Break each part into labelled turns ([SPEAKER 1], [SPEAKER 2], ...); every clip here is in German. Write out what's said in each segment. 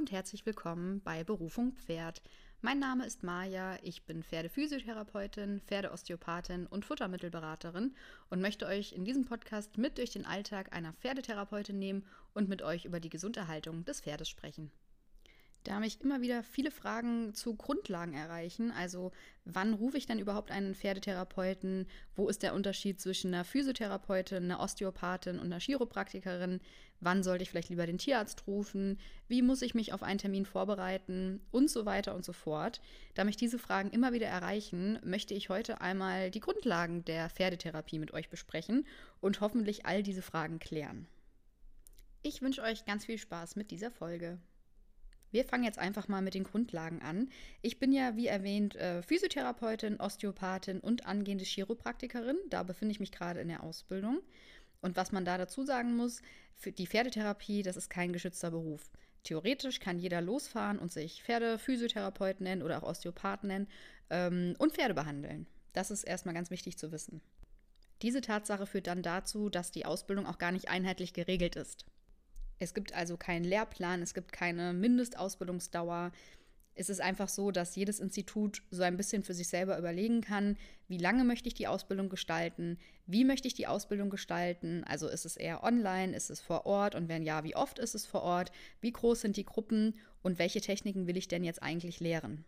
[SPEAKER 1] und herzlich willkommen bei Berufung Pferd. Mein Name ist Maja, ich bin Pferdephysiotherapeutin, Pferdeosteopathin und Futtermittelberaterin und möchte euch in diesem Podcast mit durch den Alltag einer Pferdetherapeutin nehmen und mit euch über die Gesunderhaltung des Pferdes sprechen. Da mich immer wieder viele Fragen zu Grundlagen erreichen, also wann rufe ich denn überhaupt einen Pferdetherapeuten, wo ist der Unterschied zwischen einer Physiotherapeutin, einer Osteopathin und einer Chiropraktikerin, wann sollte ich vielleicht lieber den Tierarzt rufen, wie muss ich mich auf einen Termin vorbereiten und so weiter und so fort. Da mich diese Fragen immer wieder erreichen, möchte ich heute einmal die Grundlagen der Pferdetherapie mit euch besprechen und hoffentlich all diese Fragen klären. Ich wünsche euch ganz viel Spaß mit dieser Folge. Wir fangen jetzt einfach mal mit den Grundlagen an. Ich bin ja, wie erwähnt, äh, Physiotherapeutin, Osteopathin und angehende Chiropraktikerin. Da befinde ich mich gerade in der Ausbildung. Und was man da dazu sagen muss, die Pferdetherapie, das ist kein geschützter Beruf. Theoretisch kann jeder losfahren und sich Pferdephysiotherapeut nennen oder auch Osteopath nennen ähm, und Pferde behandeln. Das ist erstmal ganz wichtig zu wissen. Diese Tatsache führt dann dazu, dass die Ausbildung auch gar nicht einheitlich geregelt ist. Es gibt also keinen Lehrplan, es gibt keine Mindestausbildungsdauer. Es ist einfach so, dass jedes Institut so ein bisschen für sich selber überlegen kann, wie lange möchte ich die Ausbildung gestalten, wie möchte ich die Ausbildung gestalten, also ist es eher online, ist es vor Ort? Und wenn ja, wie oft ist es vor Ort, wie groß sind die Gruppen? Und welche Techniken will ich denn jetzt eigentlich lehren.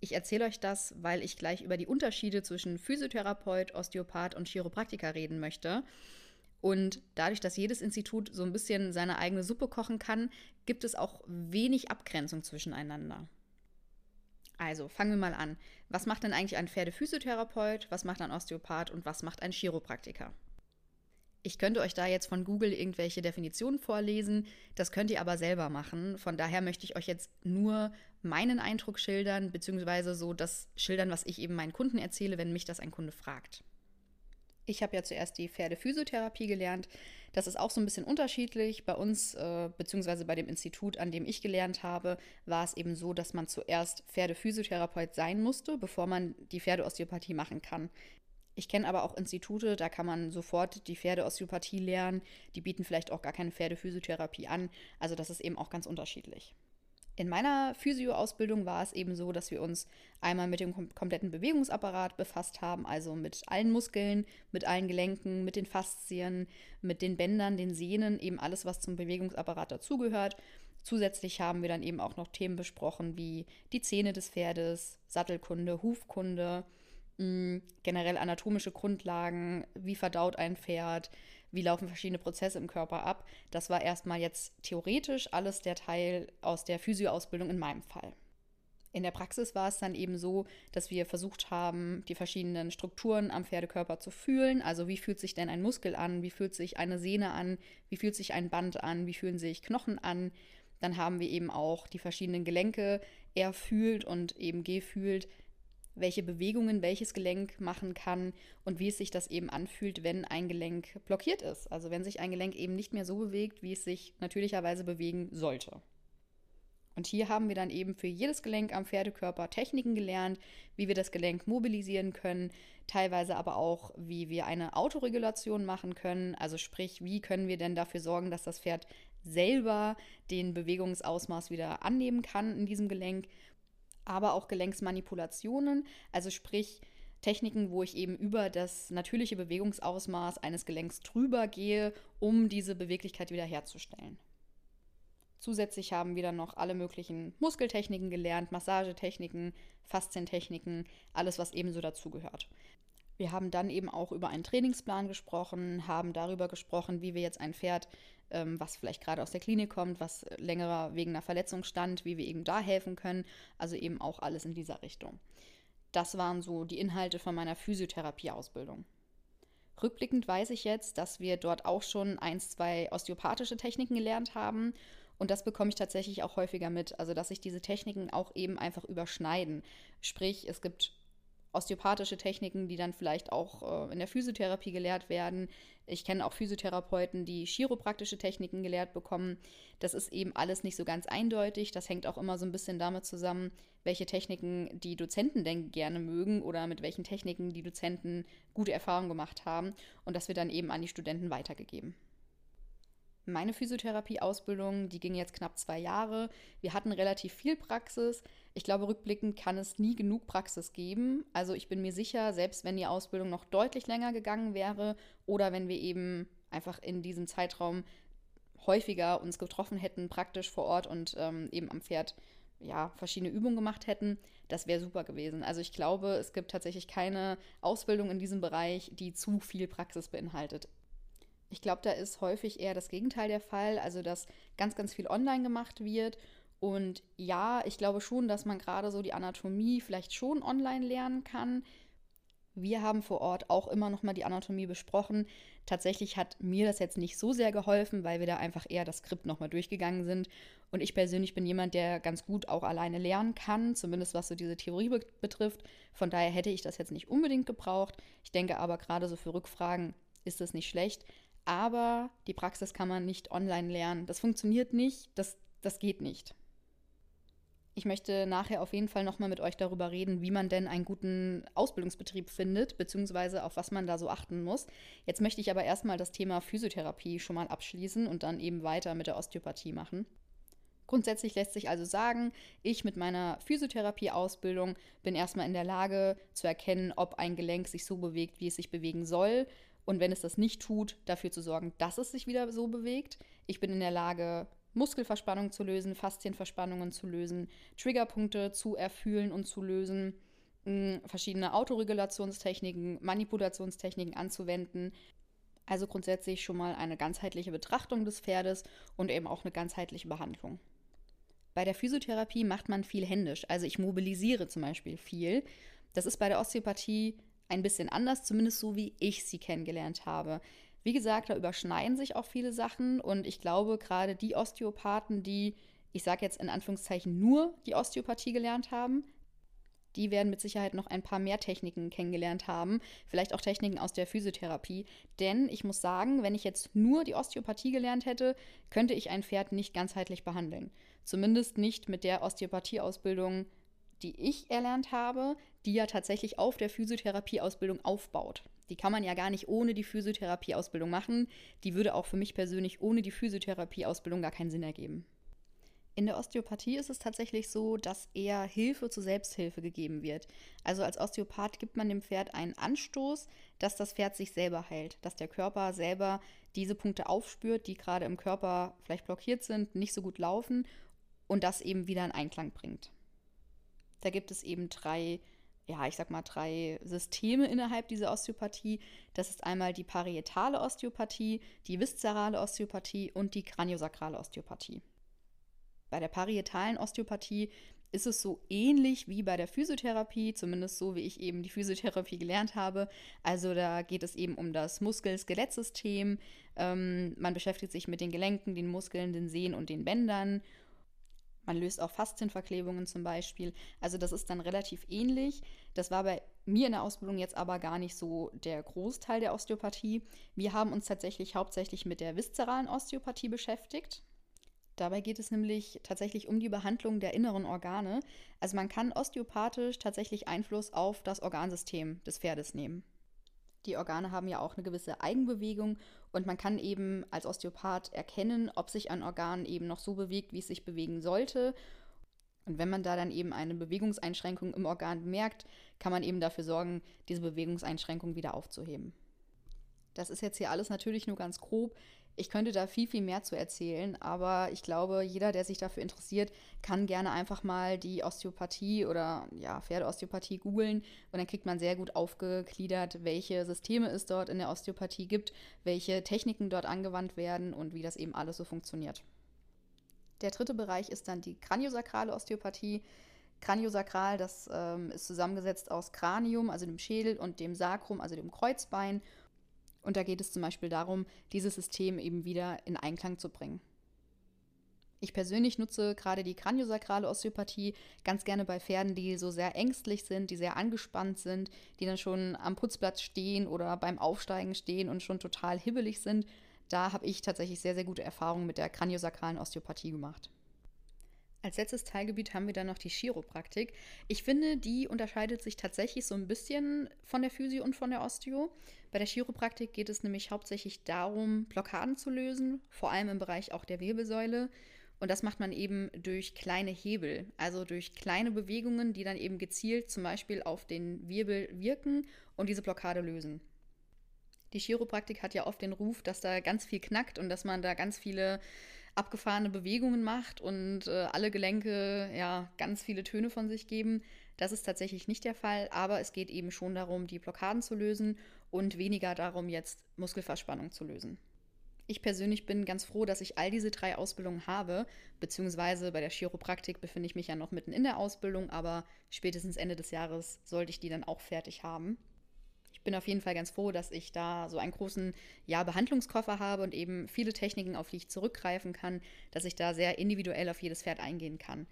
[SPEAKER 1] Ich erzähle euch das, weil ich gleich über die Unterschiede zwischen Physiotherapeut, Osteopath und Chiropraktiker reden möchte und dadurch, dass jedes Institut so ein bisschen seine eigene Suppe kochen kann, gibt es auch wenig Abgrenzung zwischeneinander. Also fangen wir mal an. Was macht denn eigentlich ein Pferdephysiotherapeut? Was macht ein Osteopath und was macht ein Chiropraktiker? Ich könnte euch da jetzt von Google irgendwelche Definitionen vorlesen, das könnt ihr aber selber machen. Von daher möchte ich euch jetzt nur meinen Eindruck schildern, beziehungsweise so das schildern, was ich eben meinen Kunden erzähle, wenn mich das ein Kunde fragt. Ich habe ja zuerst die Pferdephysiotherapie gelernt. Das ist auch so ein bisschen unterschiedlich. Bei uns, äh, beziehungsweise bei dem Institut, an dem ich gelernt habe, war es eben so, dass man zuerst Pferdephysiotherapeut sein musste, bevor man die Pferdeosteopathie machen kann. Ich kenne aber auch Institute, da kann man sofort die Pferdeosteopathie lernen. Die bieten vielleicht auch gar keine Pferdephysiotherapie an. Also das ist eben auch ganz unterschiedlich. In meiner Physio-Ausbildung war es eben so, dass wir uns einmal mit dem kom kompletten Bewegungsapparat befasst haben, also mit allen Muskeln, mit allen Gelenken, mit den Faszien, mit den Bändern, den Sehnen, eben alles, was zum Bewegungsapparat dazugehört. Zusätzlich haben wir dann eben auch noch Themen besprochen wie die Zähne des Pferdes, Sattelkunde, Hufkunde, mh, generell anatomische Grundlagen, wie verdaut ein Pferd, wie laufen verschiedene Prozesse im Körper ab. Das war erstmal jetzt theoretisch alles der Teil aus der Physioausbildung in meinem Fall. In der Praxis war es dann eben so, dass wir versucht haben, die verschiedenen Strukturen am Pferdekörper zu fühlen. Also wie fühlt sich denn ein Muskel an? Wie fühlt sich eine Sehne an? Wie fühlt sich ein Band an? Wie fühlen sich Knochen an? Dann haben wir eben auch die verschiedenen Gelenke erfühlt und eben gefühlt, welche Bewegungen welches Gelenk machen kann und wie es sich das eben anfühlt, wenn ein Gelenk blockiert ist. Also wenn sich ein Gelenk eben nicht mehr so bewegt, wie es sich natürlicherweise bewegen sollte. Und hier haben wir dann eben für jedes Gelenk am Pferdekörper Techniken gelernt, wie wir das Gelenk mobilisieren können, teilweise aber auch, wie wir eine Autoregulation machen können. Also sprich, wie können wir denn dafür sorgen, dass das Pferd selber den Bewegungsausmaß wieder annehmen kann in diesem Gelenk aber auch Gelenksmanipulationen, also sprich Techniken, wo ich eben über das natürliche Bewegungsausmaß eines Gelenks drüber gehe, um diese Beweglichkeit wiederherzustellen. Zusätzlich haben wir dann noch alle möglichen Muskeltechniken gelernt, Massagetechniken, Faszientechniken, alles, was ebenso dazugehört. Wir haben dann eben auch über einen Trainingsplan gesprochen, haben darüber gesprochen, wie wir jetzt ein Pferd, ähm, was vielleicht gerade aus der Klinik kommt, was längerer wegen einer Verletzung stand, wie wir eben da helfen können. Also eben auch alles in dieser Richtung. Das waren so die Inhalte von meiner Physiotherapie-Ausbildung. Rückblickend weiß ich jetzt, dass wir dort auch schon ein, zwei osteopathische Techniken gelernt haben. Und das bekomme ich tatsächlich auch häufiger mit. Also, dass sich diese Techniken auch eben einfach überschneiden. Sprich, es gibt osteopathische Techniken, die dann vielleicht auch äh, in der Physiotherapie gelehrt werden. Ich kenne auch Physiotherapeuten, die chiropraktische Techniken gelehrt bekommen. Das ist eben alles nicht so ganz eindeutig. Das hängt auch immer so ein bisschen damit zusammen, welche Techniken die Dozenten denn gerne mögen oder mit welchen Techniken die Dozenten gute Erfahrungen gemacht haben und das wird dann eben an die Studenten weitergegeben. Meine Physiotherapie-Ausbildung, die ging jetzt knapp zwei Jahre. Wir hatten relativ viel Praxis. Ich glaube, rückblickend kann es nie genug Praxis geben. Also ich bin mir sicher, selbst wenn die Ausbildung noch deutlich länger gegangen wäre oder wenn wir eben einfach in diesem Zeitraum häufiger uns getroffen hätten, praktisch vor Ort und ähm, eben am Pferd ja, verschiedene Übungen gemacht hätten, das wäre super gewesen. Also ich glaube, es gibt tatsächlich keine Ausbildung in diesem Bereich, die zu viel Praxis beinhaltet. Ich glaube, da ist häufig eher das Gegenteil der Fall, also dass ganz, ganz viel online gemacht wird. Und ja, ich glaube schon, dass man gerade so die Anatomie vielleicht schon online lernen kann. Wir haben vor Ort auch immer noch mal die Anatomie besprochen. Tatsächlich hat mir das jetzt nicht so sehr geholfen, weil wir da einfach eher das Skript noch mal durchgegangen sind. Und ich persönlich bin jemand, der ganz gut auch alleine lernen kann, zumindest was so diese Theorie be betrifft. Von daher hätte ich das jetzt nicht unbedingt gebraucht. Ich denke aber gerade so für Rückfragen ist das nicht schlecht. Aber die Praxis kann man nicht online lernen. Das funktioniert nicht, das, das geht nicht. Ich möchte nachher auf jeden Fall nochmal mit euch darüber reden, wie man denn einen guten Ausbildungsbetrieb findet, beziehungsweise auf was man da so achten muss. Jetzt möchte ich aber erstmal das Thema Physiotherapie schon mal abschließen und dann eben weiter mit der Osteopathie machen. Grundsätzlich lässt sich also sagen, ich mit meiner Physiotherapie-Ausbildung bin erstmal in der Lage zu erkennen, ob ein Gelenk sich so bewegt, wie es sich bewegen soll. Und wenn es das nicht tut, dafür zu sorgen, dass es sich wieder so bewegt. Ich bin in der Lage, Muskelverspannungen zu lösen, Faszienverspannungen zu lösen, Triggerpunkte zu erfühlen und zu lösen, verschiedene Autoregulationstechniken, Manipulationstechniken anzuwenden. Also grundsätzlich schon mal eine ganzheitliche Betrachtung des Pferdes und eben auch eine ganzheitliche Behandlung. Bei der Physiotherapie macht man viel händisch, also ich mobilisiere zum Beispiel viel. Das ist bei der Osteopathie ein bisschen anders, zumindest so wie ich sie kennengelernt habe. Wie gesagt, da überschneiden sich auch viele Sachen und ich glaube, gerade die Osteopathen, die, ich sage jetzt in Anführungszeichen, nur die Osteopathie gelernt haben, die werden mit Sicherheit noch ein paar mehr Techniken kennengelernt haben, vielleicht auch Techniken aus der Physiotherapie. Denn ich muss sagen, wenn ich jetzt nur die Osteopathie gelernt hätte, könnte ich ein Pferd nicht ganzheitlich behandeln. Zumindest nicht mit der Osteopathieausbildung, die ich erlernt habe, die ja tatsächlich auf der Physiotherapieausbildung aufbaut. Die kann man ja gar nicht ohne die Physiotherapieausbildung machen. Die würde auch für mich persönlich ohne die Physiotherapieausbildung gar keinen Sinn ergeben. In der Osteopathie ist es tatsächlich so, dass eher Hilfe zur Selbsthilfe gegeben wird. Also als Osteopath gibt man dem Pferd einen Anstoß, dass das Pferd sich selber heilt, dass der Körper selber diese Punkte aufspürt, die gerade im Körper vielleicht blockiert sind, nicht so gut laufen und das eben wieder in Einklang bringt. Da gibt es eben drei ja, ich sag mal, drei Systeme innerhalb dieser Osteopathie. Das ist einmal die parietale Osteopathie, die viszerale Osteopathie und die kraniosakrale Osteopathie. Bei der parietalen Osteopathie ist es so ähnlich wie bei der Physiotherapie, zumindest so wie ich eben die Physiotherapie gelernt habe. Also da geht es eben um das Muskel-Skelettsystem. Ähm, man beschäftigt sich mit den Gelenken, den Muskeln, den Sehnen und den Bändern man löst auch Faszienverklebungen zum Beispiel. Also das ist dann relativ ähnlich. Das war bei mir in der Ausbildung jetzt aber gar nicht so der Großteil der Osteopathie. Wir haben uns tatsächlich hauptsächlich mit der viszeralen Osteopathie beschäftigt. Dabei geht es nämlich tatsächlich um die Behandlung der inneren Organe. Also man kann osteopathisch tatsächlich Einfluss auf das Organsystem des Pferdes nehmen. Die Organe haben ja auch eine gewisse Eigenbewegung und man kann eben als Osteopath erkennen, ob sich ein Organ eben noch so bewegt, wie es sich bewegen sollte. Und wenn man da dann eben eine Bewegungseinschränkung im Organ bemerkt, kann man eben dafür sorgen, diese Bewegungseinschränkung wieder aufzuheben. Das ist jetzt hier alles natürlich nur ganz grob. Ich könnte da viel, viel mehr zu erzählen, aber ich glaube, jeder, der sich dafür interessiert, kann gerne einfach mal die Osteopathie oder ja, Pferdeosteopathie googeln und dann kriegt man sehr gut aufgegliedert, welche Systeme es dort in der Osteopathie gibt, welche Techniken dort angewandt werden und wie das eben alles so funktioniert. Der dritte Bereich ist dann die kraniosakrale Osteopathie. Kraniosakral, das ähm, ist zusammengesetzt aus Kranium, also dem Schädel, und dem Sacrum, also dem Kreuzbein. Und da geht es zum Beispiel darum, dieses System eben wieder in Einklang zu bringen. Ich persönlich nutze gerade die kraniosakrale Osteopathie ganz gerne bei Pferden, die so sehr ängstlich sind, die sehr angespannt sind, die dann schon am Putzplatz stehen oder beim Aufsteigen stehen und schon total hibbelig sind. Da habe ich tatsächlich sehr, sehr gute Erfahrungen mit der kraniosakralen Osteopathie gemacht. Als letztes Teilgebiet haben wir dann noch die Chiropraktik. Ich finde, die unterscheidet sich tatsächlich so ein bisschen von der Physio und von der Osteo. Bei der Chiropraktik geht es nämlich hauptsächlich darum, Blockaden zu lösen, vor allem im Bereich auch der Wirbelsäule. Und das macht man eben durch kleine Hebel, also durch kleine Bewegungen, die dann eben gezielt zum Beispiel auf den Wirbel wirken und diese Blockade lösen. Die Chiropraktik hat ja oft den Ruf, dass da ganz viel knackt und dass man da ganz viele abgefahrene Bewegungen macht und äh, alle Gelenke ja ganz viele Töne von sich geben. Das ist tatsächlich nicht der Fall, aber es geht eben schon darum, die Blockaden zu lösen und weniger darum, jetzt Muskelverspannung zu lösen. Ich persönlich bin ganz froh, dass ich all diese drei Ausbildungen habe, beziehungsweise bei der Chiropraktik befinde ich mich ja noch mitten in der Ausbildung, aber spätestens Ende des Jahres sollte ich die dann auch fertig haben bin auf jeden Fall ganz froh, dass ich da so einen großen ja, Behandlungskoffer habe und eben viele Techniken, auf die ich zurückgreifen kann, dass ich da sehr individuell auf jedes Pferd eingehen kann.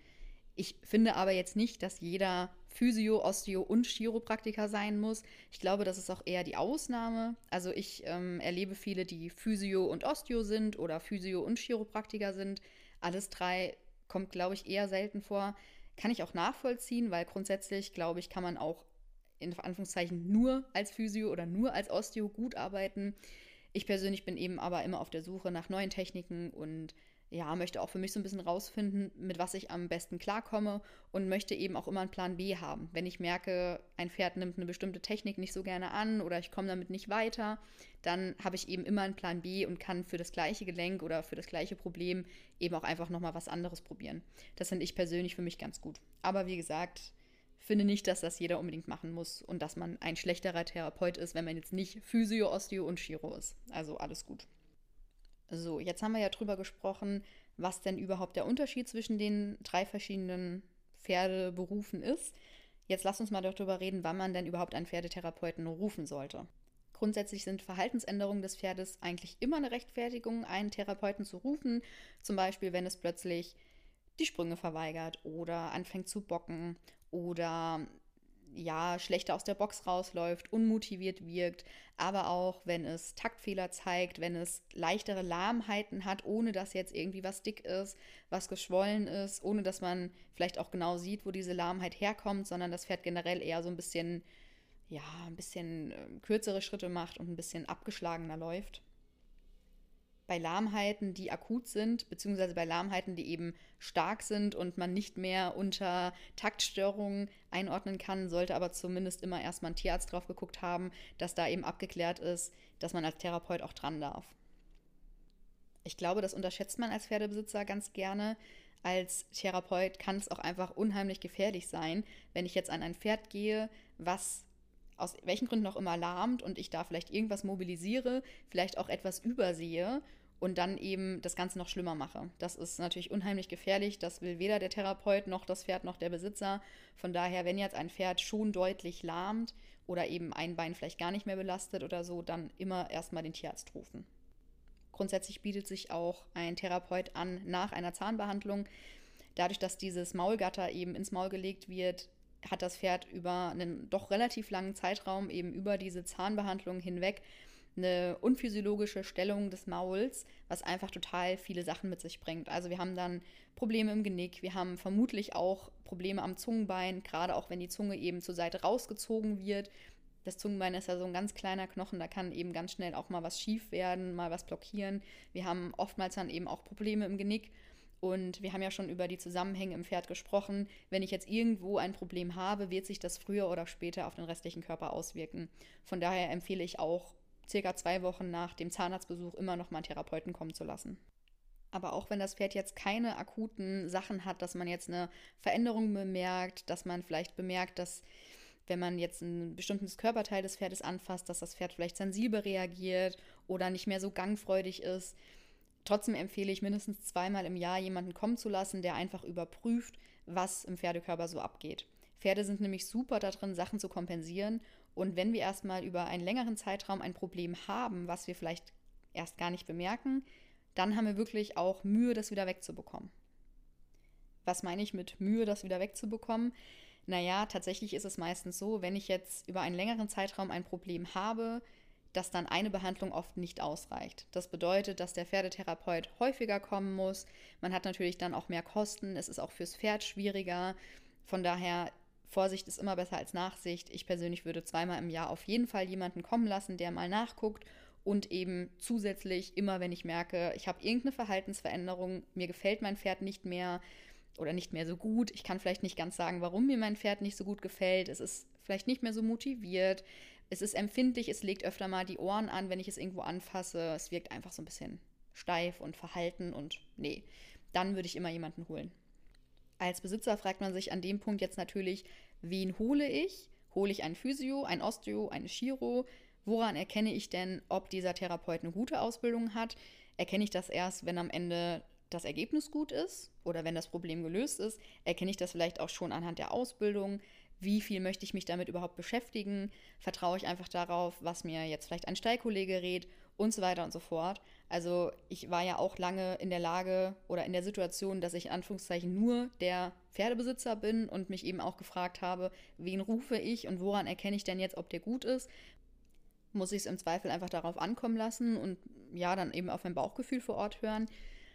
[SPEAKER 1] Ich finde aber jetzt nicht, dass jeder Physio, Osteo und Chiropraktiker sein muss. Ich glaube, das ist auch eher die Ausnahme. Also ich ähm, erlebe viele, die Physio und Osteo sind oder Physio und Chiropraktiker sind. Alles drei kommt, glaube ich, eher selten vor. Kann ich auch nachvollziehen, weil grundsätzlich, glaube ich, kann man auch in Anführungszeichen nur als Physio oder nur als Osteo gut arbeiten. Ich persönlich bin eben aber immer auf der Suche nach neuen Techniken und ja, möchte auch für mich so ein bisschen rausfinden, mit was ich am besten klarkomme und möchte eben auch immer einen Plan B haben. Wenn ich merke, ein Pferd nimmt eine bestimmte Technik nicht so gerne an oder ich komme damit nicht weiter, dann habe ich eben immer einen Plan B und kann für das gleiche Gelenk oder für das gleiche Problem eben auch einfach nochmal was anderes probieren. Das finde ich persönlich für mich ganz gut. Aber wie gesagt, finde nicht, dass das jeder unbedingt machen muss und dass man ein schlechterer Therapeut ist, wenn man jetzt nicht Physio, Osteo und Chiro ist. Also alles gut. So, jetzt haben wir ja drüber gesprochen, was denn überhaupt der Unterschied zwischen den drei verschiedenen Pferdeberufen ist. Jetzt lass uns mal darüber reden, wann man denn überhaupt einen Pferdetherapeuten rufen sollte. Grundsätzlich sind Verhaltensänderungen des Pferdes eigentlich immer eine Rechtfertigung, einen Therapeuten zu rufen. Zum Beispiel, wenn es plötzlich die Sprünge verweigert oder anfängt zu bocken oder ja, schlechter aus der Box rausläuft, unmotiviert wirkt, aber auch wenn es Taktfehler zeigt, wenn es leichtere Lahmheiten hat, ohne dass jetzt irgendwie was dick ist, was geschwollen ist, ohne dass man vielleicht auch genau sieht, wo diese Lahmheit herkommt, sondern das Pferd generell eher so ein bisschen, ja, ein bisschen äh, kürzere Schritte macht und ein bisschen abgeschlagener läuft bei Lahmheiten, die akut sind, beziehungsweise bei Lahmheiten, die eben stark sind und man nicht mehr unter Taktstörungen einordnen kann, sollte aber zumindest immer erstmal ein Tierarzt drauf geguckt haben, dass da eben abgeklärt ist, dass man als Therapeut auch dran darf. Ich glaube, das unterschätzt man als Pferdebesitzer ganz gerne. Als Therapeut kann es auch einfach unheimlich gefährlich sein, wenn ich jetzt an ein Pferd gehe, was aus welchen Gründen auch immer lahmt und ich da vielleicht irgendwas mobilisiere, vielleicht auch etwas übersehe und dann eben das Ganze noch schlimmer mache. Das ist natürlich unheimlich gefährlich. Das will weder der Therapeut noch das Pferd noch der Besitzer. Von daher, wenn jetzt ein Pferd schon deutlich lahmt oder eben ein Bein vielleicht gar nicht mehr belastet oder so, dann immer erstmal den Tierarzt rufen. Grundsätzlich bietet sich auch ein Therapeut an nach einer Zahnbehandlung. Dadurch, dass dieses Maulgatter eben ins Maul gelegt wird, hat das Pferd über einen doch relativ langen Zeitraum eben über diese Zahnbehandlung hinweg eine unphysiologische Stellung des Mauls, was einfach total viele Sachen mit sich bringt. Also wir haben dann Probleme im Genick, wir haben vermutlich auch Probleme am Zungenbein, gerade auch wenn die Zunge eben zur Seite rausgezogen wird. Das Zungenbein ist ja so ein ganz kleiner Knochen, da kann eben ganz schnell auch mal was schief werden, mal was blockieren. Wir haben oftmals dann eben auch Probleme im Genick. Und wir haben ja schon über die Zusammenhänge im Pferd gesprochen. Wenn ich jetzt irgendwo ein Problem habe, wird sich das früher oder später auf den restlichen Körper auswirken. Von daher empfehle ich auch circa zwei Wochen nach dem Zahnarztbesuch immer noch mal einen Therapeuten kommen zu lassen. Aber auch wenn das Pferd jetzt keine akuten Sachen hat, dass man jetzt eine Veränderung bemerkt, dass man vielleicht bemerkt, dass wenn man jetzt ein bestimmtes Körperteil des Pferdes anfasst, dass das Pferd vielleicht sensibel reagiert oder nicht mehr so gangfreudig ist. Trotzdem empfehle ich mindestens zweimal im Jahr jemanden kommen zu lassen, der einfach überprüft, was im Pferdekörper so abgeht. Pferde sind nämlich super darin, Sachen zu kompensieren und wenn wir erstmal über einen längeren Zeitraum ein Problem haben, was wir vielleicht erst gar nicht bemerken, dann haben wir wirklich auch Mühe, das wieder wegzubekommen. Was meine ich mit Mühe, das wieder wegzubekommen? Naja, tatsächlich ist es meistens so, wenn ich jetzt über einen längeren Zeitraum ein Problem habe, dass dann eine Behandlung oft nicht ausreicht. Das bedeutet, dass der Pferdetherapeut häufiger kommen muss. Man hat natürlich dann auch mehr Kosten. Es ist auch fürs Pferd schwieriger. Von daher, Vorsicht ist immer besser als Nachsicht. Ich persönlich würde zweimal im Jahr auf jeden Fall jemanden kommen lassen, der mal nachguckt und eben zusätzlich immer, wenn ich merke, ich habe irgendeine Verhaltensveränderung, mir gefällt mein Pferd nicht mehr oder nicht mehr so gut. Ich kann vielleicht nicht ganz sagen, warum mir mein Pferd nicht so gut gefällt. Es ist vielleicht nicht mehr so motiviert es ist empfindlich, es legt öfter mal die Ohren an, wenn ich es irgendwo anfasse. Es wirkt einfach so ein bisschen steif und verhalten und nee, dann würde ich immer jemanden holen. Als Besitzer fragt man sich an dem Punkt jetzt natürlich, wen hole ich? Hole ich einen Physio, ein Osteo, eine Chiro? Woran erkenne ich denn, ob dieser Therapeut eine gute Ausbildung hat? Erkenne ich das erst, wenn am Ende das Ergebnis gut ist oder wenn das Problem gelöst ist? Erkenne ich das vielleicht auch schon anhand der Ausbildung? wie viel möchte ich mich damit überhaupt beschäftigen, vertraue ich einfach darauf, was mir jetzt vielleicht ein Stallkollege rät und so weiter und so fort. Also ich war ja auch lange in der Lage oder in der Situation, dass ich in Anführungszeichen nur der Pferdebesitzer bin und mich eben auch gefragt habe, wen rufe ich und woran erkenne ich denn jetzt, ob der gut ist. Muss ich es im Zweifel einfach darauf ankommen lassen und ja, dann eben auf mein Bauchgefühl vor Ort hören.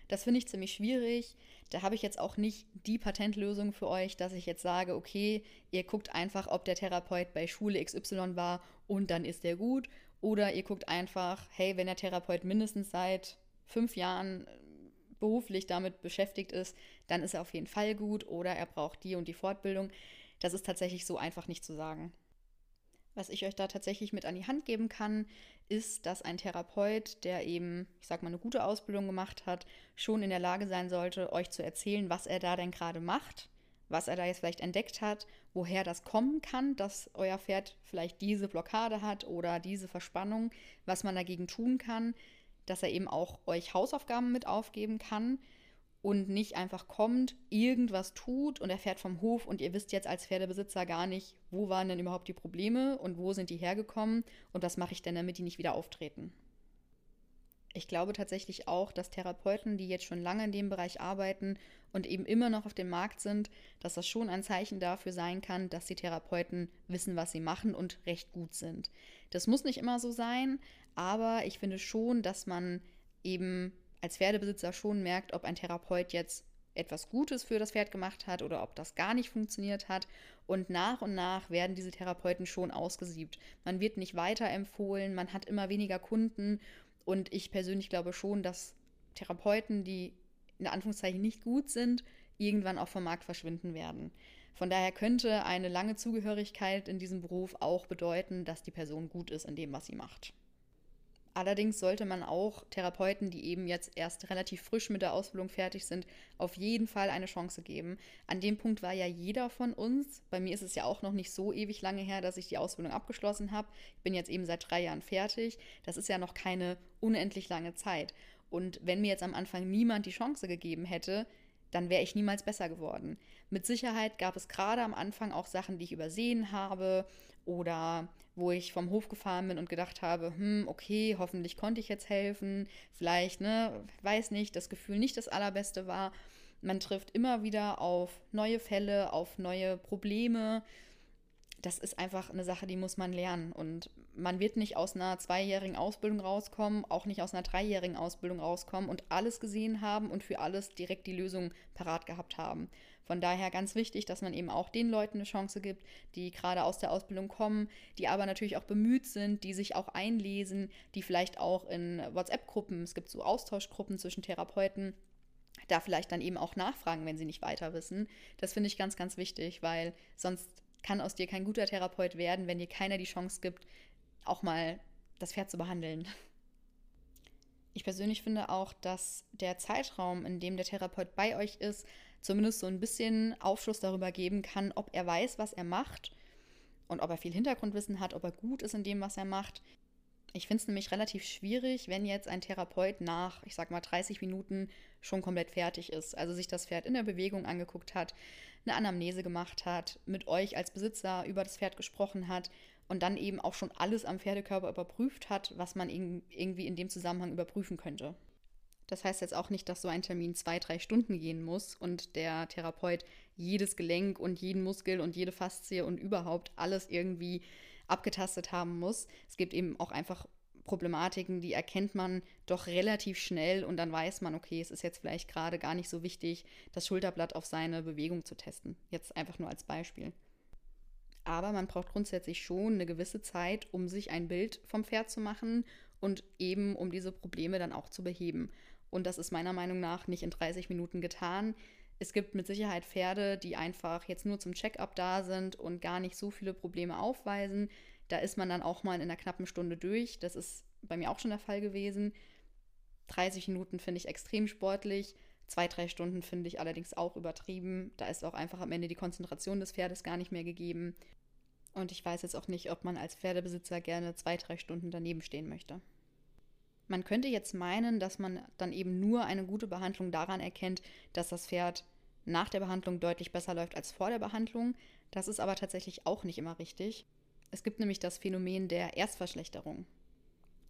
[SPEAKER 1] Das finde ich ziemlich schwierig. Da habe ich jetzt auch nicht die Patentlösung für euch, dass ich jetzt sage, okay, ihr guckt einfach, ob der Therapeut bei Schule XY war und dann ist der gut. Oder ihr guckt einfach, hey, wenn der Therapeut mindestens seit fünf Jahren beruflich damit beschäftigt ist, dann ist er auf jeden Fall gut oder er braucht die und die Fortbildung. Das ist tatsächlich so einfach nicht zu sagen. Was ich euch da tatsächlich mit an die Hand geben kann, ist, dass ein Therapeut, der eben, ich sag mal, eine gute Ausbildung gemacht hat, schon in der Lage sein sollte, euch zu erzählen, was er da denn gerade macht, was er da jetzt vielleicht entdeckt hat, woher das kommen kann, dass euer Pferd vielleicht diese Blockade hat oder diese Verspannung, was man dagegen tun kann, dass er eben auch euch Hausaufgaben mit aufgeben kann und nicht einfach kommt, irgendwas tut und er fährt vom Hof und ihr wisst jetzt als Pferdebesitzer gar nicht, wo waren denn überhaupt die Probleme und wo sind die hergekommen und was mache ich denn, damit die nicht wieder auftreten. Ich glaube tatsächlich auch, dass Therapeuten, die jetzt schon lange in dem Bereich arbeiten und eben immer noch auf dem Markt sind, dass das schon ein Zeichen dafür sein kann, dass die Therapeuten wissen, was sie machen und recht gut sind. Das muss nicht immer so sein, aber ich finde schon, dass man eben als Pferdebesitzer schon merkt, ob ein Therapeut jetzt etwas Gutes für das Pferd gemacht hat oder ob das gar nicht funktioniert hat. Und nach und nach werden diese Therapeuten schon ausgesiebt. Man wird nicht weiterempfohlen, man hat immer weniger Kunden. Und ich persönlich glaube schon, dass Therapeuten, die in Anführungszeichen nicht gut sind, irgendwann auch vom Markt verschwinden werden. Von daher könnte eine lange Zugehörigkeit in diesem Beruf auch bedeuten, dass die Person gut ist in dem, was sie macht. Allerdings sollte man auch Therapeuten, die eben jetzt erst relativ frisch mit der Ausbildung fertig sind, auf jeden Fall eine Chance geben. An dem Punkt war ja jeder von uns. Bei mir ist es ja auch noch nicht so ewig lange her, dass ich die Ausbildung abgeschlossen habe. Ich bin jetzt eben seit drei Jahren fertig. Das ist ja noch keine unendlich lange Zeit. Und wenn mir jetzt am Anfang niemand die Chance gegeben hätte, dann wäre ich niemals besser geworden. Mit Sicherheit gab es gerade am Anfang auch Sachen, die ich übersehen habe oder wo ich vom Hof gefahren bin und gedacht habe, hm, okay, hoffentlich konnte ich jetzt helfen, vielleicht, ne, weiß nicht, das Gefühl nicht das allerbeste war. Man trifft immer wieder auf neue Fälle, auf neue Probleme. Das ist einfach eine Sache, die muss man lernen. Und man wird nicht aus einer zweijährigen Ausbildung rauskommen, auch nicht aus einer dreijährigen Ausbildung rauskommen und alles gesehen haben und für alles direkt die Lösung parat gehabt haben. Von daher ganz wichtig, dass man eben auch den Leuten eine Chance gibt, die gerade aus der Ausbildung kommen, die aber natürlich auch bemüht sind, die sich auch einlesen, die vielleicht auch in WhatsApp-Gruppen, es gibt so Austauschgruppen zwischen Therapeuten, da vielleicht dann eben auch nachfragen, wenn sie nicht weiter wissen. Das finde ich ganz, ganz wichtig, weil sonst kann aus dir kein guter Therapeut werden, wenn dir keiner die Chance gibt, auch mal das Pferd zu behandeln. Ich persönlich finde auch, dass der Zeitraum, in dem der Therapeut bei euch ist, zumindest so ein bisschen Aufschluss darüber geben kann, ob er weiß, was er macht und ob er viel Hintergrundwissen hat, ob er gut ist in dem, was er macht. Ich finde es nämlich relativ schwierig, wenn jetzt ein Therapeut nach, ich sag mal, 30 Minuten schon komplett fertig ist. Also sich das Pferd in der Bewegung angeguckt hat, eine Anamnese gemacht hat, mit euch als Besitzer über das Pferd gesprochen hat und dann eben auch schon alles am Pferdekörper überprüft hat, was man irgendwie in dem Zusammenhang überprüfen könnte. Das heißt jetzt auch nicht, dass so ein Termin zwei, drei Stunden gehen muss und der Therapeut jedes Gelenk und jeden Muskel und jede Faszie und überhaupt alles irgendwie abgetastet haben muss. Es gibt eben auch einfach Problematiken, die erkennt man doch relativ schnell und dann weiß man, okay, es ist jetzt vielleicht gerade gar nicht so wichtig, das Schulterblatt auf seine Bewegung zu testen. Jetzt einfach nur als Beispiel. Aber man braucht grundsätzlich schon eine gewisse Zeit, um sich ein Bild vom Pferd zu machen und eben um diese Probleme dann auch zu beheben. Und das ist meiner Meinung nach nicht in 30 Minuten getan. Es gibt mit Sicherheit Pferde, die einfach jetzt nur zum Check-up da sind und gar nicht so viele Probleme aufweisen. Da ist man dann auch mal in einer knappen Stunde durch. Das ist bei mir auch schon der Fall gewesen. 30 Minuten finde ich extrem sportlich. Zwei, drei Stunden finde ich allerdings auch übertrieben. Da ist auch einfach am Ende die Konzentration des Pferdes gar nicht mehr gegeben. Und ich weiß jetzt auch nicht, ob man als Pferdebesitzer gerne zwei, drei Stunden daneben stehen möchte. Man könnte jetzt meinen, dass man dann eben nur eine gute Behandlung daran erkennt, dass das Pferd nach der Behandlung deutlich besser läuft als vor der Behandlung. Das ist aber tatsächlich auch nicht immer richtig. Es gibt nämlich das Phänomen der Erstverschlechterung.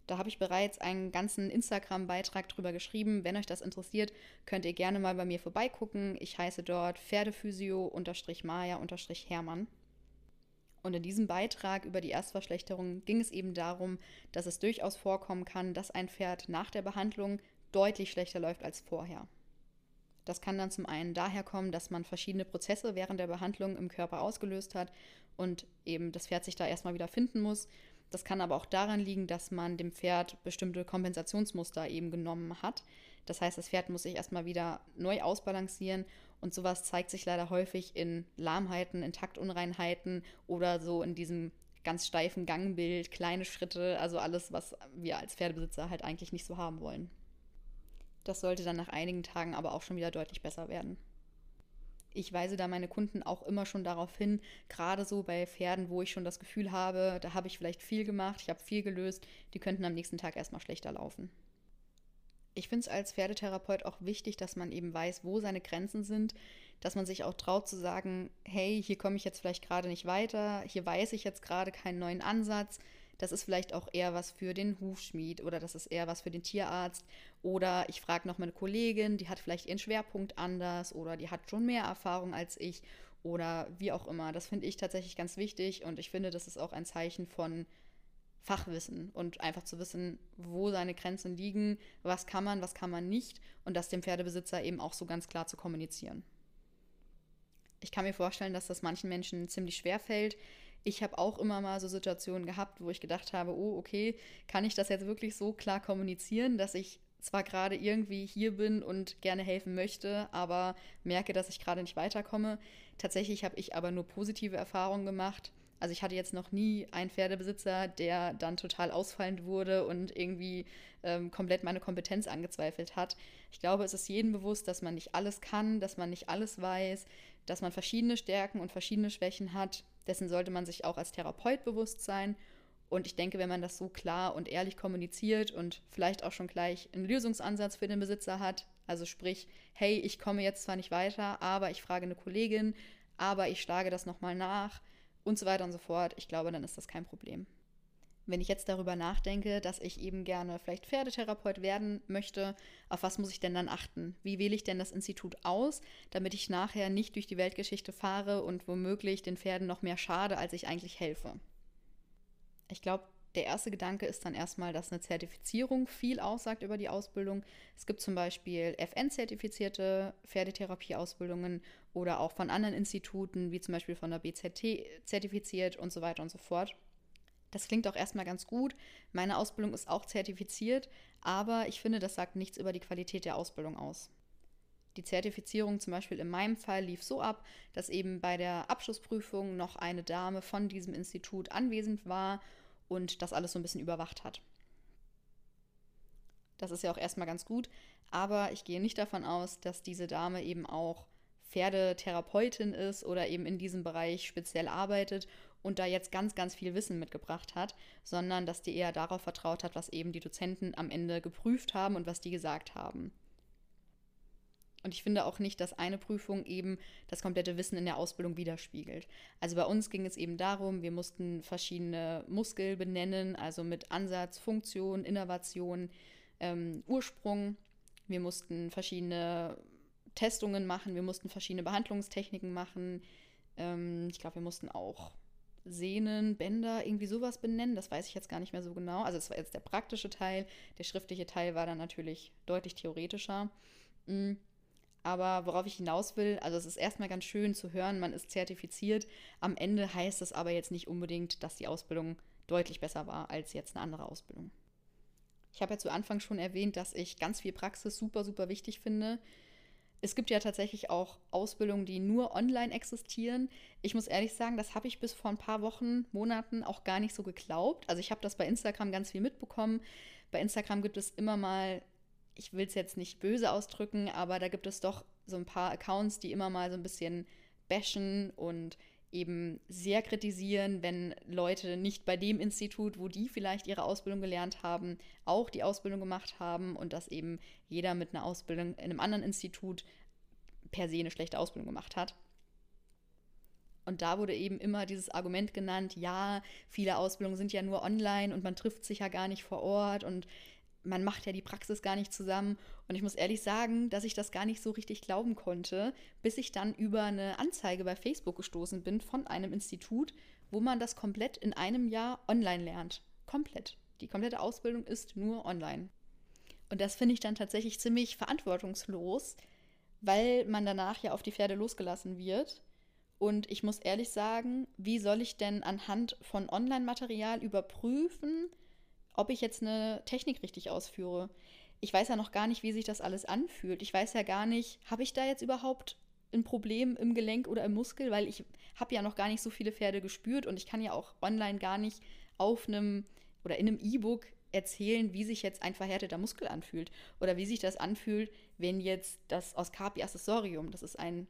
[SPEAKER 1] Da habe ich bereits einen ganzen Instagram-Beitrag drüber geschrieben. Wenn euch das interessiert, könnt ihr gerne mal bei mir vorbeigucken. Ich heiße dort Pferdephysio-Maja-Hermann. Und in diesem Beitrag über die Erstverschlechterung ging es eben darum, dass es durchaus vorkommen kann, dass ein Pferd nach der Behandlung deutlich schlechter läuft als vorher. Das kann dann zum einen daher kommen, dass man verschiedene Prozesse während der Behandlung im Körper ausgelöst hat und eben das Pferd sich da erstmal wieder finden muss. Das kann aber auch daran liegen, dass man dem Pferd bestimmte Kompensationsmuster eben genommen hat. Das heißt, das Pferd muss sich erstmal wieder neu ausbalancieren und sowas zeigt sich leider häufig in Lahmheiten, in Taktunreinheiten oder so in diesem ganz steifen Gangbild, kleine Schritte, also alles, was wir als Pferdebesitzer halt eigentlich nicht so haben wollen. Das sollte dann nach einigen Tagen aber auch schon wieder deutlich besser werden. Ich weise da meine Kunden auch immer schon darauf hin, gerade so bei Pferden, wo ich schon das Gefühl habe, da habe ich vielleicht viel gemacht, ich habe viel gelöst, die könnten am nächsten Tag erstmal schlechter laufen. Ich finde es als Pferdetherapeut auch wichtig, dass man eben weiß, wo seine Grenzen sind, dass man sich auch traut zu sagen, hey, hier komme ich jetzt vielleicht gerade nicht weiter, hier weiß ich jetzt gerade keinen neuen Ansatz, das ist vielleicht auch eher was für den Hufschmied oder das ist eher was für den Tierarzt. Oder ich frage noch meine Kollegin, die hat vielleicht ihren Schwerpunkt anders oder die hat schon mehr Erfahrung als ich oder wie auch immer. Das finde ich tatsächlich ganz wichtig und ich finde, das ist auch ein Zeichen von Fachwissen und einfach zu wissen, wo seine Grenzen liegen, was kann man, was kann man nicht und das dem Pferdebesitzer eben auch so ganz klar zu kommunizieren. Ich kann mir vorstellen, dass das manchen Menschen ziemlich schwer fällt, ich habe auch immer mal so Situationen gehabt, wo ich gedacht habe, oh, okay, kann ich das jetzt wirklich so klar kommunizieren, dass ich zwar gerade irgendwie hier bin und gerne helfen möchte, aber merke, dass ich gerade nicht weiterkomme. Tatsächlich habe ich aber nur positive Erfahrungen gemacht. Also ich hatte jetzt noch nie einen Pferdebesitzer, der dann total ausfallend wurde und irgendwie ähm, komplett meine Kompetenz angezweifelt hat. Ich glaube, es ist jedem bewusst, dass man nicht alles kann, dass man nicht alles weiß, dass man verschiedene Stärken und verschiedene Schwächen hat dessen sollte man sich auch als Therapeut bewusst sein. Und ich denke, wenn man das so klar und ehrlich kommuniziert und vielleicht auch schon gleich einen Lösungsansatz für den Besitzer hat, also sprich, hey, ich komme jetzt zwar nicht weiter, aber ich frage eine Kollegin, aber ich schlage das nochmal nach und so weiter und so fort, ich glaube, dann ist das kein Problem. Wenn ich jetzt darüber nachdenke, dass ich eben gerne vielleicht Pferdetherapeut werden möchte, auf was muss ich denn dann achten? Wie wähle ich denn das Institut aus, damit ich nachher nicht durch die Weltgeschichte fahre und womöglich den Pferden noch mehr schade, als ich eigentlich helfe? Ich glaube, der erste Gedanke ist dann erstmal, dass eine Zertifizierung viel aussagt über die Ausbildung. Es gibt zum Beispiel FN-zertifizierte Pferdetherapie-Ausbildungen oder auch von anderen Instituten, wie zum Beispiel von der BZT zertifiziert und so weiter und so fort. Das klingt auch erstmal ganz gut. Meine Ausbildung ist auch zertifiziert, aber ich finde, das sagt nichts über die Qualität der Ausbildung aus. Die Zertifizierung zum Beispiel in meinem Fall lief so ab, dass eben bei der Abschlussprüfung noch eine Dame von diesem Institut anwesend war und das alles so ein bisschen überwacht hat. Das ist ja auch erstmal ganz gut, aber ich gehe nicht davon aus, dass diese Dame eben auch Pferdetherapeutin ist oder eben in diesem Bereich speziell arbeitet und da jetzt ganz, ganz viel Wissen mitgebracht hat, sondern dass die eher darauf vertraut hat, was eben die Dozenten am Ende geprüft haben und was die gesagt haben. Und ich finde auch nicht, dass eine Prüfung eben das komplette Wissen in der Ausbildung widerspiegelt. Also bei uns ging es eben darum, wir mussten verschiedene Muskel benennen, also mit Ansatz, Funktion, Innovation, ähm, Ursprung. Wir mussten verschiedene Testungen machen, wir mussten verschiedene Behandlungstechniken machen. Ähm, ich glaube, wir mussten auch Sehnen, Bänder, irgendwie sowas benennen. Das weiß ich jetzt gar nicht mehr so genau. Also es war jetzt der praktische Teil. Der schriftliche Teil war dann natürlich deutlich theoretischer. Mm. Aber worauf ich hinaus will, also es ist erstmal ganz schön zu hören, man ist zertifiziert. Am Ende heißt es aber jetzt nicht unbedingt, dass die Ausbildung deutlich besser war als jetzt eine andere Ausbildung. Ich habe ja zu Anfang schon erwähnt, dass ich ganz viel Praxis super, super wichtig finde. Es gibt ja tatsächlich auch Ausbildungen, die nur online existieren. Ich muss ehrlich sagen, das habe ich bis vor ein paar Wochen, Monaten auch gar nicht so geglaubt. Also ich habe das bei Instagram ganz viel mitbekommen. Bei Instagram gibt es immer mal, ich will es jetzt nicht böse ausdrücken, aber da gibt es doch so ein paar Accounts, die immer mal so ein bisschen bashen und eben sehr kritisieren, wenn Leute nicht bei dem Institut, wo die vielleicht ihre Ausbildung gelernt haben, auch die Ausbildung gemacht haben und dass eben jeder mit einer Ausbildung in einem anderen Institut per se eine schlechte Ausbildung gemacht hat. Und da wurde eben immer dieses Argument genannt, ja, viele Ausbildungen sind ja nur online und man trifft sich ja gar nicht vor Ort und man macht ja die Praxis gar nicht zusammen. Und ich muss ehrlich sagen, dass ich das gar nicht so richtig glauben konnte, bis ich dann über eine Anzeige bei Facebook gestoßen bin von einem Institut, wo man das komplett in einem Jahr online lernt. Komplett. Die komplette Ausbildung ist nur online. Und das finde ich dann tatsächlich ziemlich verantwortungslos, weil man danach ja auf die Pferde losgelassen wird. Und ich muss ehrlich sagen, wie soll ich denn anhand von Online-Material überprüfen, ob ich jetzt eine Technik richtig ausführe. Ich weiß ja noch gar nicht, wie sich das alles anfühlt. Ich weiß ja gar nicht, habe ich da jetzt überhaupt ein Problem im Gelenk oder im Muskel, weil ich habe ja noch gar nicht so viele Pferde gespürt und ich kann ja auch online gar nicht auf einem oder in einem E-Book erzählen, wie sich jetzt ein verhärteter Muskel anfühlt oder wie sich das anfühlt, wenn jetzt das Oscapi-Accessorium, das ist ein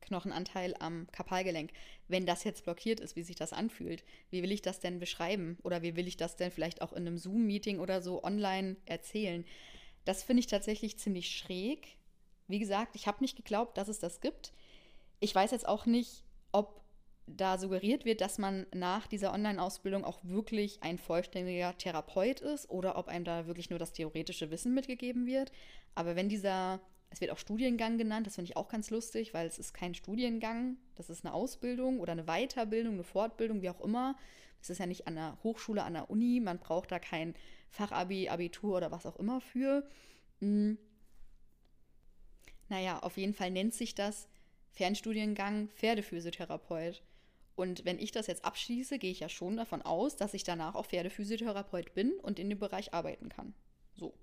[SPEAKER 1] Knochenanteil am Kapalgelenk. Wenn das jetzt blockiert ist, wie sich das anfühlt, wie will ich das denn beschreiben? Oder wie will ich das denn vielleicht auch in einem Zoom-Meeting oder so online erzählen? Das finde ich tatsächlich ziemlich schräg. Wie gesagt, ich habe nicht geglaubt, dass es das gibt. Ich weiß jetzt auch nicht, ob da suggeriert wird, dass man nach dieser Online-Ausbildung auch wirklich ein vollständiger Therapeut ist oder ob einem da wirklich nur das theoretische Wissen mitgegeben wird. Aber wenn dieser es wird auch Studiengang genannt, das finde ich auch ganz lustig, weil es ist kein Studiengang, das ist eine Ausbildung oder eine Weiterbildung, eine Fortbildung, wie auch immer. Es ist ja nicht an der Hochschule, an der Uni, man braucht da kein Fachabi, Abitur oder was auch immer für. Hm. Naja, auf jeden Fall nennt sich das Fernstudiengang Pferdephysiotherapeut. Und wenn ich das jetzt abschließe, gehe ich ja schon davon aus, dass ich danach auch Pferdephysiotherapeut bin und in dem Bereich arbeiten kann. So.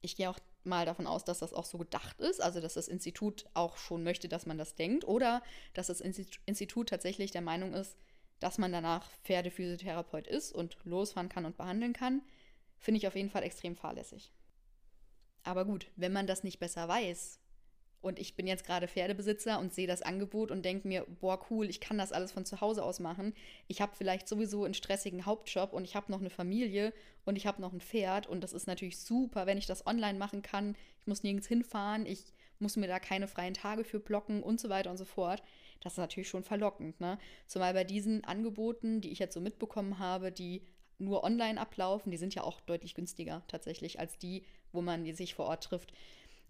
[SPEAKER 1] Ich gehe auch mal davon aus, dass das auch so gedacht ist, also dass das Institut auch schon möchte, dass man das denkt, oder dass das Institut tatsächlich der Meinung ist, dass man danach Pferdephysiotherapeut ist und losfahren kann und behandeln kann, finde ich auf jeden Fall extrem fahrlässig. Aber gut, wenn man das nicht besser weiß, und ich bin jetzt gerade Pferdebesitzer und sehe das Angebot und denke mir, boah, cool, ich kann das alles von zu Hause aus machen. Ich habe vielleicht sowieso einen stressigen Hauptjob und ich habe noch eine Familie und ich habe noch ein Pferd und das ist natürlich super, wenn ich das online machen kann. Ich muss nirgends hinfahren, ich muss mir da keine freien Tage für blocken und so weiter und so fort. Das ist natürlich schon verlockend, ne? Zumal bei diesen Angeboten, die ich jetzt so mitbekommen habe, die nur online ablaufen, die sind ja auch deutlich günstiger tatsächlich als die, wo man sich vor Ort trifft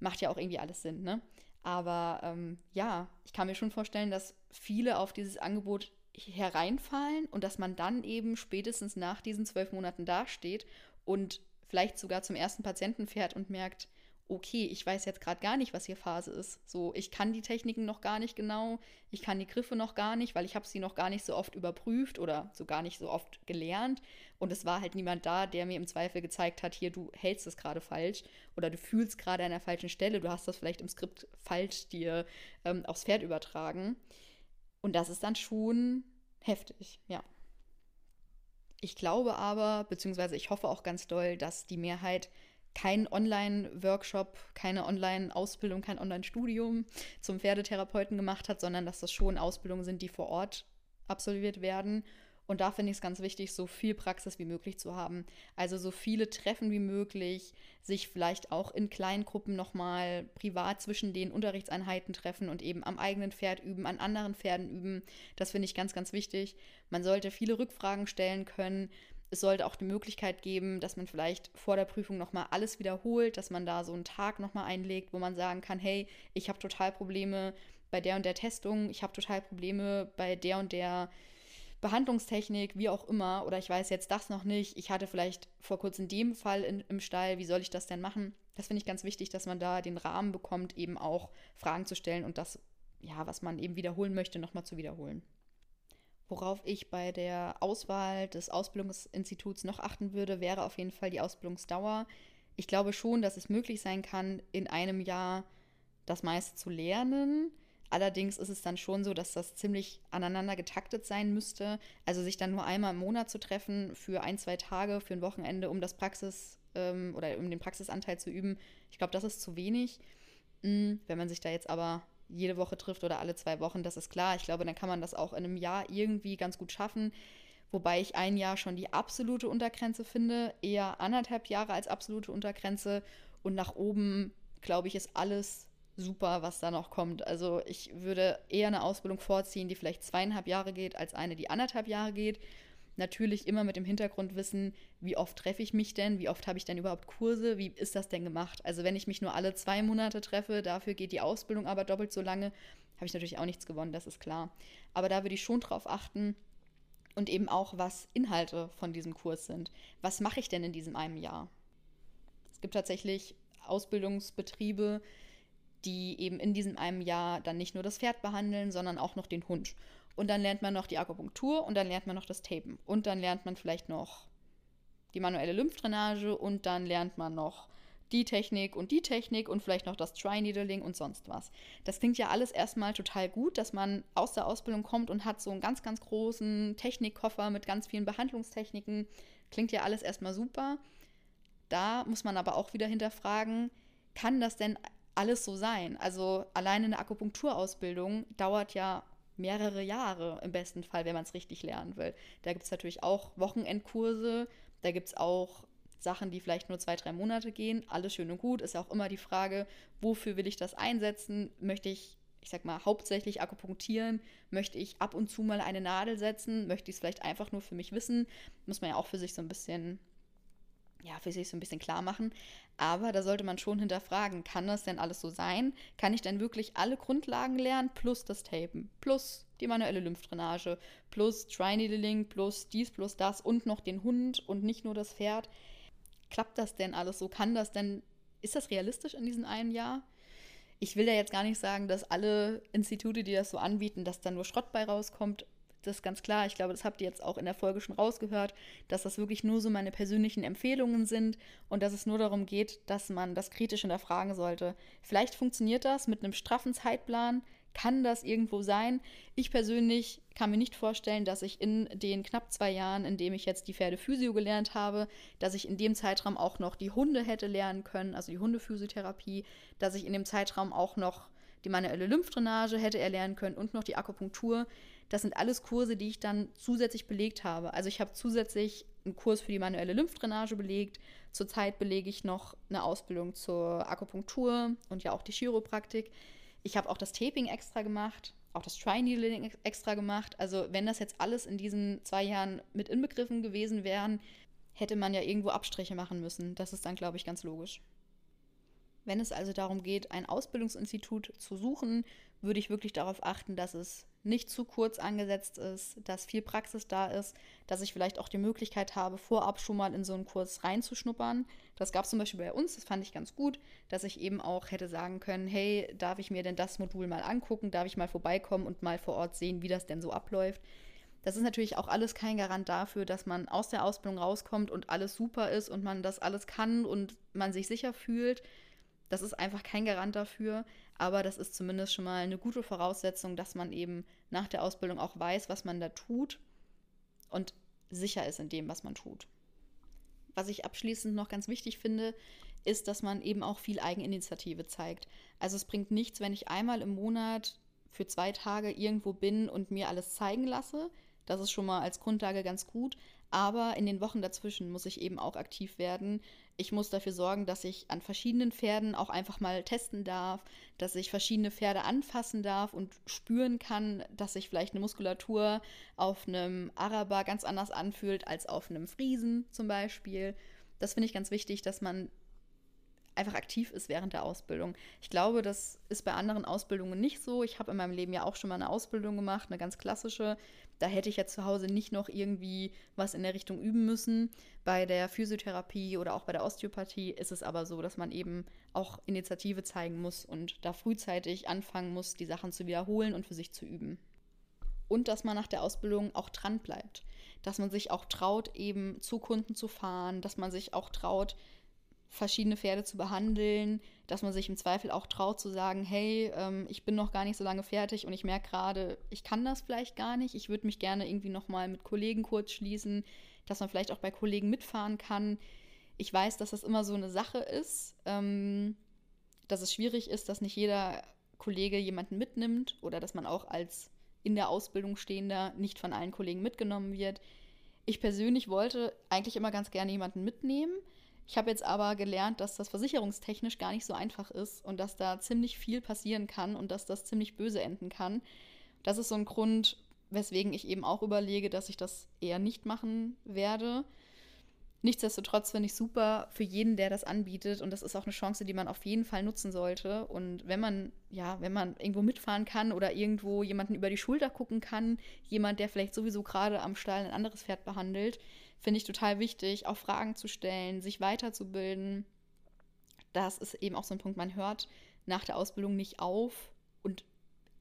[SPEAKER 1] macht ja auch irgendwie alles Sinn, ne? Aber ähm, ja, ich kann mir schon vorstellen, dass viele auf dieses Angebot hereinfallen und dass man dann eben spätestens nach diesen zwölf Monaten dasteht und vielleicht sogar zum ersten Patienten fährt und merkt, okay, ich weiß jetzt gerade gar nicht, was hier Phase ist. So, ich kann die Techniken noch gar nicht genau, ich kann die Griffe noch gar nicht, weil ich habe sie noch gar nicht so oft überprüft oder so gar nicht so oft gelernt. Und es war halt niemand da, der mir im Zweifel gezeigt hat, hier, du hältst es gerade falsch oder du fühlst gerade an der falschen Stelle, du hast das vielleicht im Skript falsch dir ähm, aufs Pferd übertragen. Und das ist dann schon heftig, ja. Ich glaube aber, beziehungsweise ich hoffe auch ganz doll, dass die Mehrheit kein Online-Workshop, keine Online-Ausbildung, kein Online-Studium zum Pferdetherapeuten gemacht hat, sondern dass das schon Ausbildungen sind, die vor Ort absolviert werden. Und da finde ich es ganz wichtig, so viel Praxis wie möglich zu haben. Also so viele Treffen wie möglich, sich vielleicht auch in kleinen Gruppen nochmal privat zwischen den Unterrichtseinheiten treffen und eben am eigenen Pferd üben, an anderen Pferden üben. Das finde ich ganz, ganz wichtig. Man sollte viele Rückfragen stellen können es sollte auch die Möglichkeit geben, dass man vielleicht vor der Prüfung nochmal alles wiederholt, dass man da so einen Tag nochmal einlegt, wo man sagen kann, hey, ich habe total Probleme bei der und der Testung, ich habe total Probleme bei der und der Behandlungstechnik, wie auch immer, oder ich weiß jetzt das noch nicht, ich hatte vielleicht vor kurzem dem Fall in, im Stall, wie soll ich das denn machen? Das finde ich ganz wichtig, dass man da den Rahmen bekommt, eben auch Fragen zu stellen und das, ja, was man eben wiederholen möchte, nochmal zu wiederholen. Worauf ich bei der Auswahl des Ausbildungsinstituts noch achten würde, wäre auf jeden Fall die Ausbildungsdauer. Ich glaube schon, dass es möglich sein kann, in einem Jahr das meiste zu lernen. Allerdings ist es dann schon so, dass das ziemlich aneinander getaktet sein müsste. Also sich dann nur einmal im Monat zu treffen für ein, zwei Tage, für ein Wochenende, um das Praxis ähm, oder um den Praxisanteil zu üben. Ich glaube, das ist zu wenig. Mhm, wenn man sich da jetzt aber jede Woche trifft oder alle zwei Wochen, das ist klar. Ich glaube, dann kann man das auch in einem Jahr irgendwie ganz gut schaffen. Wobei ich ein Jahr schon die absolute Untergrenze finde, eher anderthalb Jahre als absolute Untergrenze. Und nach oben, glaube ich, ist alles super, was da noch kommt. Also ich würde eher eine Ausbildung vorziehen, die vielleicht zweieinhalb Jahre geht, als eine, die anderthalb Jahre geht. Natürlich immer mit dem Hintergrund wissen, wie oft treffe ich mich denn, wie oft habe ich denn überhaupt Kurse, wie ist das denn gemacht? Also wenn ich mich nur alle zwei Monate treffe, dafür geht die Ausbildung aber doppelt so lange, habe ich natürlich auch nichts gewonnen, das ist klar. Aber da würde ich schon drauf achten und eben auch, was Inhalte von diesem Kurs sind. Was mache ich denn in diesem einen Jahr? Es gibt tatsächlich Ausbildungsbetriebe, die eben in diesem einem Jahr dann nicht nur das Pferd behandeln, sondern auch noch den Hund. Und dann lernt man noch die Akupunktur und dann lernt man noch das Tapen. Und dann lernt man vielleicht noch die manuelle Lymphdrainage und dann lernt man noch die Technik und die Technik und vielleicht noch das Tri-Needling und sonst was. Das klingt ja alles erstmal total gut, dass man aus der Ausbildung kommt und hat so einen ganz, ganz großen Technikkoffer mit ganz vielen Behandlungstechniken. Klingt ja alles erstmal super. Da muss man aber auch wieder hinterfragen, kann das denn alles so sein. Also alleine eine Akupunkturausbildung dauert ja mehrere Jahre im besten Fall, wenn man es richtig lernen will. Da gibt es natürlich auch Wochenendkurse, da gibt es auch Sachen, die vielleicht nur zwei, drei Monate gehen. Alles schön und gut. Ist ja auch immer die Frage, wofür will ich das einsetzen? Möchte ich, ich sag mal, hauptsächlich akupunktieren? Möchte ich ab und zu mal eine Nadel setzen? Möchte ich es vielleicht einfach nur für mich wissen? Muss man ja auch für sich so ein bisschen ja, für sich so ein bisschen klar machen. Aber da sollte man schon hinterfragen, kann das denn alles so sein? Kann ich denn wirklich alle Grundlagen lernen, plus das Tapen, plus die manuelle Lymphdrainage, plus Tri-Needling, plus dies, plus das und noch den Hund und nicht nur das Pferd? Klappt das denn alles so? Kann das denn, ist das realistisch in diesem einen Jahr? Ich will ja jetzt gar nicht sagen, dass alle Institute, die das so anbieten, dass da nur Schrott bei rauskommt das ist ganz klar. Ich glaube, das habt ihr jetzt auch in der Folge schon rausgehört, dass das wirklich nur so meine persönlichen Empfehlungen sind und dass es nur darum geht, dass man das kritisch hinterfragen sollte. Vielleicht funktioniert das mit einem straffen Zeitplan. Kann das irgendwo sein? Ich persönlich kann mir nicht vorstellen, dass ich in den knapp zwei Jahren, in dem ich jetzt die Pferdephysio gelernt habe, dass ich in dem Zeitraum auch noch die Hunde hätte lernen können, also die Hundephysiotherapie, dass ich in dem Zeitraum auch noch die manuelle Lymphdrainage hätte erlernen können und noch die Akupunktur. Das sind alles Kurse, die ich dann zusätzlich belegt habe. Also ich habe zusätzlich einen Kurs für die manuelle Lymphdrainage belegt. Zurzeit belege ich noch eine Ausbildung zur Akupunktur und ja auch die Chiropraktik. Ich habe auch das Taping extra gemacht, auch das Tri-Needling extra gemacht. Also wenn das jetzt alles in diesen zwei Jahren mit inbegriffen gewesen wären, hätte man ja irgendwo Abstriche machen müssen. Das ist dann, glaube ich, ganz logisch. Wenn es also darum geht, ein Ausbildungsinstitut zu suchen, würde ich wirklich darauf achten, dass es nicht zu kurz angesetzt ist, dass viel Praxis da ist, dass ich vielleicht auch die Möglichkeit habe, vorab schon mal in so einen Kurs reinzuschnuppern. Das gab es zum Beispiel bei uns, das fand ich ganz gut, dass ich eben auch hätte sagen können, hey, darf ich mir denn das Modul mal angucken, darf ich mal vorbeikommen und mal vor Ort sehen, wie das denn so abläuft. Das ist natürlich auch alles kein Garant dafür, dass man aus der Ausbildung rauskommt und alles super ist und man das alles kann und man sich sicher fühlt. Das ist einfach kein Garant dafür, aber das ist zumindest schon mal eine gute Voraussetzung, dass man eben nach der Ausbildung auch weiß, was man da tut und sicher ist in dem, was man tut. Was ich abschließend noch ganz wichtig finde, ist, dass man eben auch viel Eigeninitiative zeigt. Also es bringt nichts, wenn ich einmal im Monat für zwei Tage irgendwo bin und mir alles zeigen lasse. Das ist schon mal als Grundlage ganz gut. Aber in den Wochen dazwischen muss ich eben auch aktiv werden. Ich muss dafür sorgen, dass ich an verschiedenen Pferden auch einfach mal testen darf, dass ich verschiedene Pferde anfassen darf und spüren kann, dass sich vielleicht eine Muskulatur auf einem Araber ganz anders anfühlt als auf einem Friesen zum Beispiel. Das finde ich ganz wichtig, dass man einfach aktiv ist während der Ausbildung. Ich glaube, das ist bei anderen Ausbildungen nicht so. Ich habe in meinem Leben ja auch schon mal eine Ausbildung gemacht, eine ganz klassische. Da hätte ich jetzt zu Hause nicht noch irgendwie was in der Richtung üben müssen. Bei der Physiotherapie oder auch bei der Osteopathie ist es aber so, dass man eben auch Initiative zeigen muss und da frühzeitig anfangen muss, die Sachen zu wiederholen und für sich zu üben. Und dass man nach der Ausbildung auch dran bleibt. Dass man sich auch traut, eben zu Kunden zu fahren, dass man sich auch traut, verschiedene Pferde zu behandeln, dass man sich im Zweifel auch traut zu sagen, hey, ähm, ich bin noch gar nicht so lange fertig und ich merke gerade, ich kann das vielleicht gar nicht. Ich würde mich gerne irgendwie nochmal mit Kollegen kurz schließen, dass man vielleicht auch bei Kollegen mitfahren kann. Ich weiß, dass das immer so eine Sache ist, ähm, dass es schwierig ist, dass nicht jeder Kollege jemanden mitnimmt oder dass man auch als in der Ausbildung stehender nicht von allen Kollegen mitgenommen wird. Ich persönlich wollte eigentlich immer ganz gerne jemanden mitnehmen ich habe jetzt aber gelernt, dass das versicherungstechnisch gar nicht so einfach ist und dass da ziemlich viel passieren kann und dass das ziemlich böse enden kann. Das ist so ein Grund, weswegen ich eben auch überlege, dass ich das eher nicht machen werde. Nichtsdestotrotz finde ich super für jeden, der das anbietet und das ist auch eine Chance, die man auf jeden Fall nutzen sollte. Und wenn man, ja, wenn man irgendwo mitfahren kann oder irgendwo jemanden über die Schulter gucken kann, jemand, der vielleicht sowieso gerade am Stall ein anderes Pferd behandelt, finde ich total wichtig, auch Fragen zu stellen, sich weiterzubilden. Das ist eben auch so ein Punkt, man hört nach der Ausbildung nicht auf und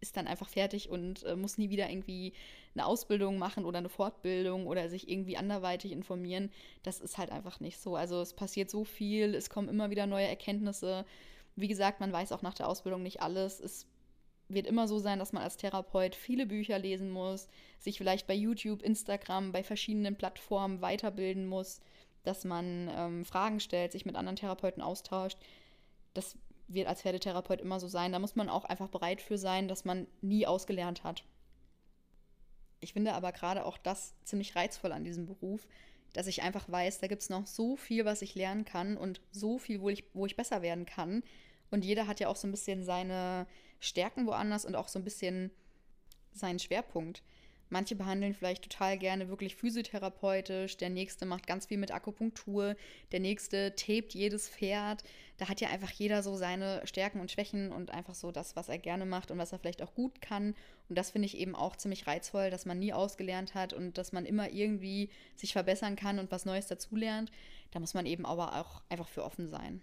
[SPEAKER 1] ist dann einfach fertig und äh, muss nie wieder irgendwie eine Ausbildung machen oder eine Fortbildung oder sich irgendwie anderweitig informieren. Das ist halt einfach nicht so. Also es passiert so viel, es kommen immer wieder neue Erkenntnisse. Wie gesagt, man weiß auch nach der Ausbildung nicht alles. Es wird immer so sein, dass man als Therapeut viele Bücher lesen muss, sich vielleicht bei YouTube, Instagram, bei verschiedenen Plattformen weiterbilden muss, dass man ähm, Fragen stellt, sich mit anderen Therapeuten austauscht. Das wird als Pferdetherapeut immer so sein. Da muss man auch einfach bereit für sein, dass man nie ausgelernt hat. Ich finde aber gerade auch das ziemlich reizvoll an diesem Beruf, dass ich einfach weiß, da gibt es noch so viel, was ich lernen kann und so viel, wo ich, wo ich besser werden kann. Und jeder hat ja auch so ein bisschen seine, Stärken woanders und auch so ein bisschen seinen Schwerpunkt. Manche behandeln vielleicht total gerne wirklich physiotherapeutisch, der nächste macht ganz viel mit Akupunktur, der nächste tapet jedes Pferd. Da hat ja einfach jeder so seine Stärken und Schwächen und einfach so das, was er gerne macht und was er vielleicht auch gut kann. Und das finde ich eben auch ziemlich reizvoll, dass man nie ausgelernt hat und dass man immer irgendwie sich verbessern kann und was Neues dazulernt. Da muss man eben aber auch einfach für offen sein.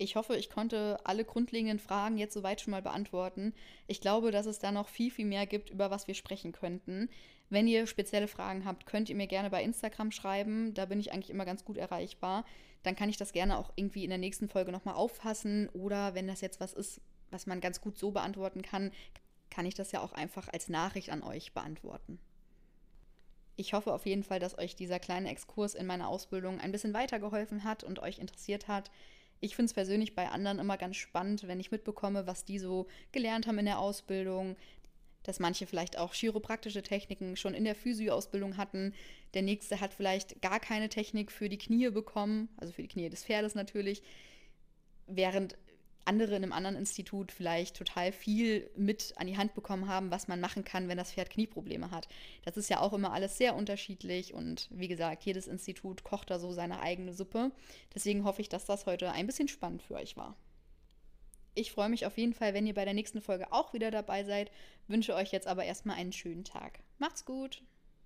[SPEAKER 1] Ich hoffe, ich konnte alle grundlegenden Fragen jetzt soweit schon mal beantworten. Ich glaube, dass es da noch viel, viel mehr gibt, über was wir sprechen könnten. Wenn ihr spezielle Fragen habt, könnt ihr mir gerne bei Instagram schreiben. Da bin ich eigentlich immer ganz gut erreichbar. Dann kann ich das gerne auch irgendwie in der nächsten Folge nochmal auffassen. Oder wenn das jetzt was ist, was man ganz gut so beantworten kann, kann ich das ja auch einfach als Nachricht an euch beantworten. Ich hoffe auf jeden Fall, dass euch dieser kleine Exkurs in meiner Ausbildung ein bisschen weitergeholfen hat und euch interessiert hat. Ich finde es persönlich bei anderen immer ganz spannend, wenn ich mitbekomme, was die so gelernt haben in der Ausbildung, dass manche vielleicht auch chiropraktische Techniken schon in der Physioausbildung hatten. Der nächste hat vielleicht gar keine Technik für die Knie bekommen, also für die Knie des Pferdes natürlich, während andere in einem anderen Institut vielleicht total viel mit an die Hand bekommen haben, was man machen kann, wenn das Pferd Knieprobleme hat. Das ist ja auch immer alles sehr unterschiedlich und wie gesagt, jedes Institut kocht da so seine eigene Suppe. Deswegen hoffe ich, dass das heute ein bisschen spannend für euch war. Ich freue mich auf jeden Fall, wenn ihr bei der nächsten Folge auch wieder dabei seid. Wünsche euch jetzt aber erstmal einen schönen Tag. Macht's gut!